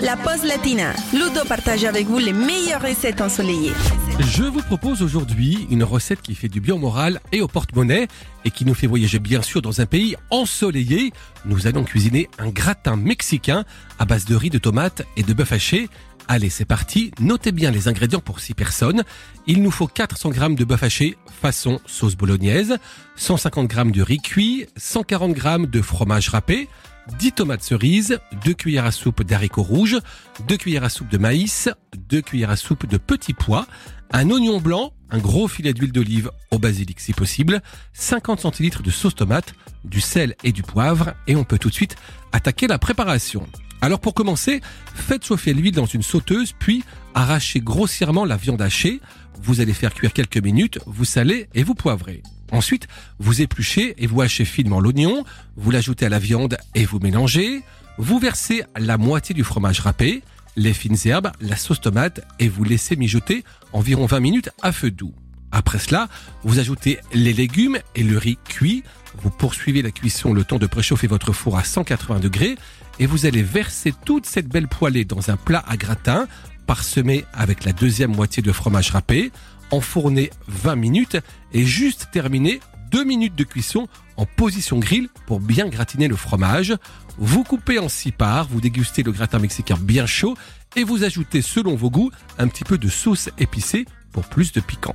la pause latina. Ludo partage avec vous les meilleures recettes ensoleillées. Je vous propose aujourd'hui une recette qui fait du bien au moral et au porte-monnaie et qui nous fait voyager bien sûr dans un pays ensoleillé. Nous allons cuisiner un gratin mexicain à base de riz, de tomates et de bœuf haché. Allez, c'est parti. Notez bien les ingrédients pour 6 personnes. Il nous faut 400 g de bœuf haché façon sauce bolognaise, 150 g de riz cuit, 140 g de fromage râpé, 10 tomates cerises, 2 cuillères à soupe d'haricots rouges, 2 cuillères à soupe de maïs, 2 cuillères à soupe de petits pois, un oignon blanc, un gros filet d'huile d'olive au basilic si possible, 50 centilitres de sauce tomate, du sel et du poivre et on peut tout de suite attaquer la préparation. Alors pour commencer, faites chauffer l'huile dans une sauteuse puis arrachez grossièrement la viande hachée. Vous allez faire cuire quelques minutes, vous salez et vous poivrez. Ensuite, vous épluchez et vous hachez finement l'oignon, vous l'ajoutez à la viande et vous mélangez. Vous versez la moitié du fromage râpé, les fines herbes, la sauce tomate et vous laissez mijoter environ 20 minutes à feu doux. Après cela, vous ajoutez les légumes et le riz cuit. Vous poursuivez la cuisson le temps de préchauffer votre four à 180 degrés et vous allez verser toute cette belle poêlée dans un plat à gratin parsemé avec la deuxième moitié de fromage râpé, enfourner 20 minutes et juste terminer 2 minutes de cuisson en position grill pour bien gratiner le fromage. Vous coupez en six parts, vous dégustez le gratin mexicain bien chaud et vous ajoutez selon vos goûts un petit peu de sauce épicée pour plus de piquant.